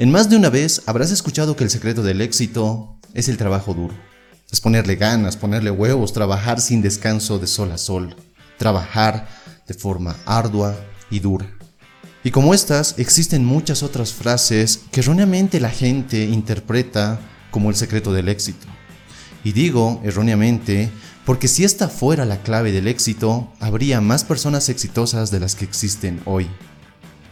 En más de una vez habrás escuchado que el secreto del éxito es el trabajo duro. Es ponerle ganas, ponerle huevos, trabajar sin descanso de sol a sol, trabajar de forma ardua y dura. Y como estas, existen muchas otras frases que erróneamente la gente interpreta como el secreto del éxito. Y digo erróneamente porque si esta fuera la clave del éxito, habría más personas exitosas de las que existen hoy.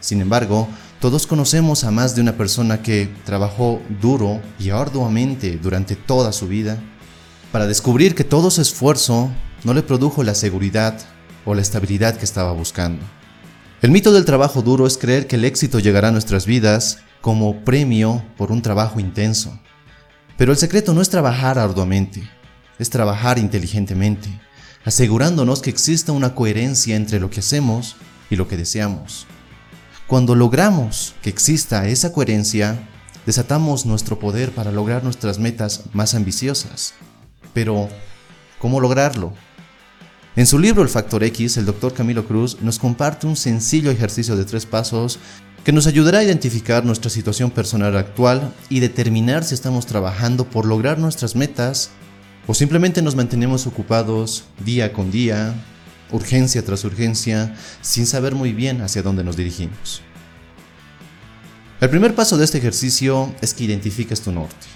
Sin embargo, todos conocemos a más de una persona que trabajó duro y arduamente durante toda su vida para descubrir que todo su esfuerzo no le produjo la seguridad o la estabilidad que estaba buscando. El mito del trabajo duro es creer que el éxito llegará a nuestras vidas como premio por un trabajo intenso. Pero el secreto no es trabajar arduamente, es trabajar inteligentemente, asegurándonos que exista una coherencia entre lo que hacemos y lo que deseamos. Cuando logramos que exista esa coherencia, desatamos nuestro poder para lograr nuestras metas más ambiciosas. Pero, ¿cómo lograrlo? En su libro El Factor X, el Dr. Camilo Cruz nos comparte un sencillo ejercicio de tres pasos que nos ayudará a identificar nuestra situación personal actual y determinar si estamos trabajando por lograr nuestras metas o simplemente nos mantenemos ocupados día con día, urgencia tras urgencia, sin saber muy bien hacia dónde nos dirigimos. El primer paso de este ejercicio es que identifiques tu norte.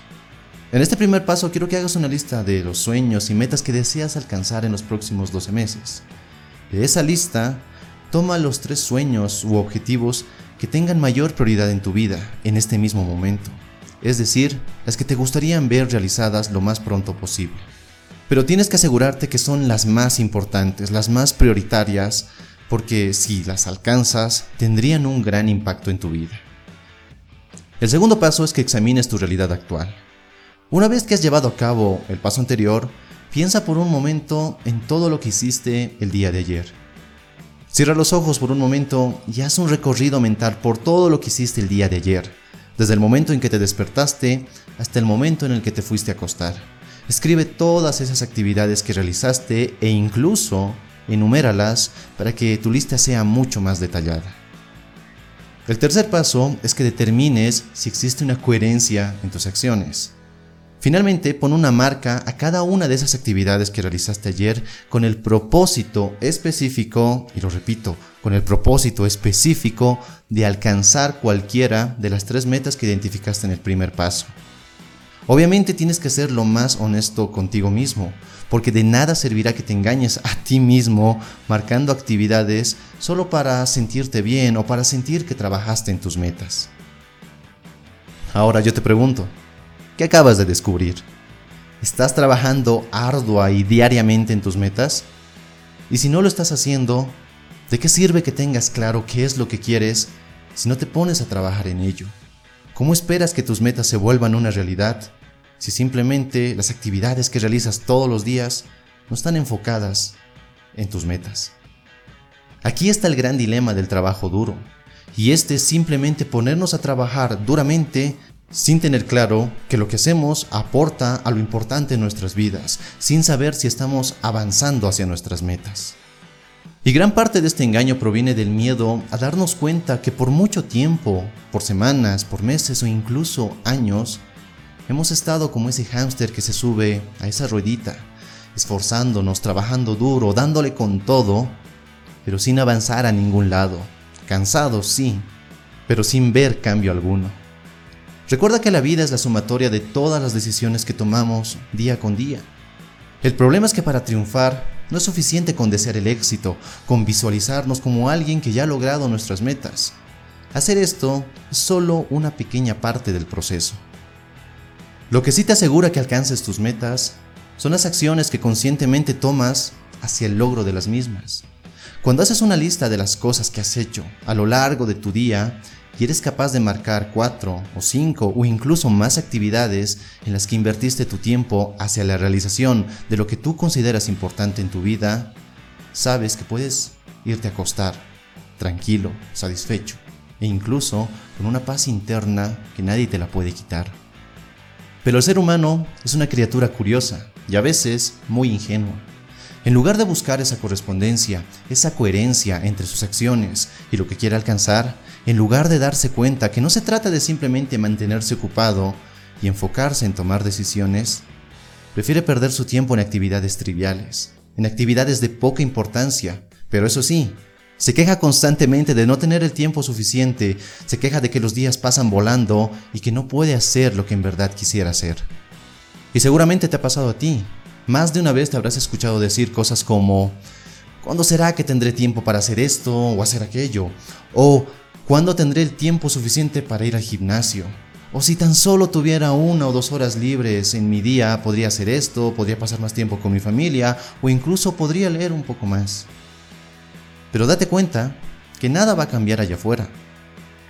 En este primer paso quiero que hagas una lista de los sueños y metas que deseas alcanzar en los próximos 12 meses. De esa lista, toma los tres sueños u objetivos que tengan mayor prioridad en tu vida en este mismo momento, es decir, las que te gustarían ver realizadas lo más pronto posible pero tienes que asegurarte que son las más importantes, las más prioritarias, porque si las alcanzas, tendrían un gran impacto en tu vida. El segundo paso es que examines tu realidad actual. Una vez que has llevado a cabo el paso anterior, piensa por un momento en todo lo que hiciste el día de ayer. Cierra los ojos por un momento y haz un recorrido mental por todo lo que hiciste el día de ayer, desde el momento en que te despertaste hasta el momento en el que te fuiste a acostar. Escribe todas esas actividades que realizaste e incluso enuméralas para que tu lista sea mucho más detallada. El tercer paso es que determines si existe una coherencia en tus acciones. Finalmente, pon una marca a cada una de esas actividades que realizaste ayer con el propósito específico, y lo repito, con el propósito específico de alcanzar cualquiera de las tres metas que identificaste en el primer paso. Obviamente tienes que ser lo más honesto contigo mismo, porque de nada servirá que te engañes a ti mismo marcando actividades solo para sentirte bien o para sentir que trabajaste en tus metas. Ahora yo te pregunto, ¿qué acabas de descubrir? ¿Estás trabajando ardua y diariamente en tus metas? Y si no lo estás haciendo, ¿de qué sirve que tengas claro qué es lo que quieres si no te pones a trabajar en ello? ¿Cómo esperas que tus metas se vuelvan una realidad si simplemente las actividades que realizas todos los días no están enfocadas en tus metas? Aquí está el gran dilema del trabajo duro, y este es simplemente ponernos a trabajar duramente sin tener claro que lo que hacemos aporta a lo importante en nuestras vidas, sin saber si estamos avanzando hacia nuestras metas. Y gran parte de este engaño proviene del miedo a darnos cuenta que por mucho tiempo, por semanas, por meses o incluso años, hemos estado como ese hámster que se sube a esa ruedita, esforzándonos, trabajando duro, dándole con todo, pero sin avanzar a ningún lado. Cansados, sí, pero sin ver cambio alguno. Recuerda que la vida es la sumatoria de todas las decisiones que tomamos día con día. El problema es que para triunfar no es suficiente con desear el éxito, con visualizarnos como alguien que ya ha logrado nuestras metas. Hacer esto es solo una pequeña parte del proceso. Lo que sí te asegura que alcances tus metas son las acciones que conscientemente tomas hacia el logro de las mismas. Cuando haces una lista de las cosas que has hecho a lo largo de tu día y eres capaz de marcar cuatro o cinco o incluso más actividades en las que invertiste tu tiempo hacia la realización de lo que tú consideras importante en tu vida, sabes que puedes irte a acostar tranquilo, satisfecho e incluso con una paz interna que nadie te la puede quitar. Pero el ser humano es una criatura curiosa y a veces muy ingenua. En lugar de buscar esa correspondencia, esa coherencia entre sus acciones y lo que quiere alcanzar, en lugar de darse cuenta que no se trata de simplemente mantenerse ocupado y enfocarse en tomar decisiones, prefiere perder su tiempo en actividades triviales, en actividades de poca importancia, pero eso sí, se queja constantemente de no tener el tiempo suficiente, se queja de que los días pasan volando y que no puede hacer lo que en verdad quisiera hacer. Y seguramente te ha pasado a ti, más de una vez te habrás escuchado decir cosas como, ¿cuándo será que tendré tiempo para hacer esto o hacer aquello? O, ¿cuándo tendré el tiempo suficiente para ir al gimnasio? O si tan solo tuviera una o dos horas libres en mi día, podría hacer esto, podría pasar más tiempo con mi familia o incluso podría leer un poco más. Pero date cuenta que nada va a cambiar allá afuera,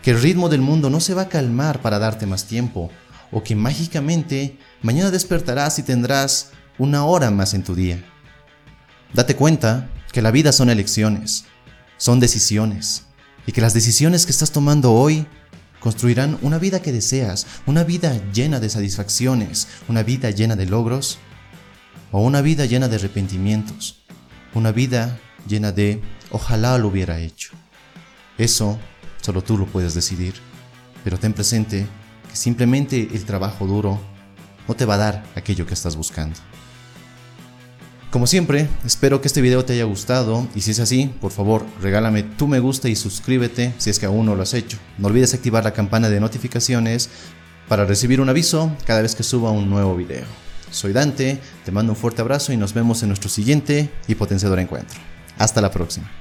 que el ritmo del mundo no se va a calmar para darte más tiempo, o que mágicamente mañana despertarás y tendrás una hora más en tu día. Date cuenta que la vida son elecciones, son decisiones, y que las decisiones que estás tomando hoy construirán una vida que deseas, una vida llena de satisfacciones, una vida llena de logros, o una vida llena de arrepentimientos, una vida llena de ojalá lo hubiera hecho. Eso solo tú lo puedes decidir, pero ten presente que simplemente el trabajo duro no te va a dar aquello que estás buscando. Como siempre, espero que este video te haya gustado y si es así, por favor, regálame tu me gusta y suscríbete si es que aún no lo has hecho. No olvides activar la campana de notificaciones para recibir un aviso cada vez que suba un nuevo video. Soy Dante, te mando un fuerte abrazo y nos vemos en nuestro siguiente y potenciador encuentro. Hasta la próxima.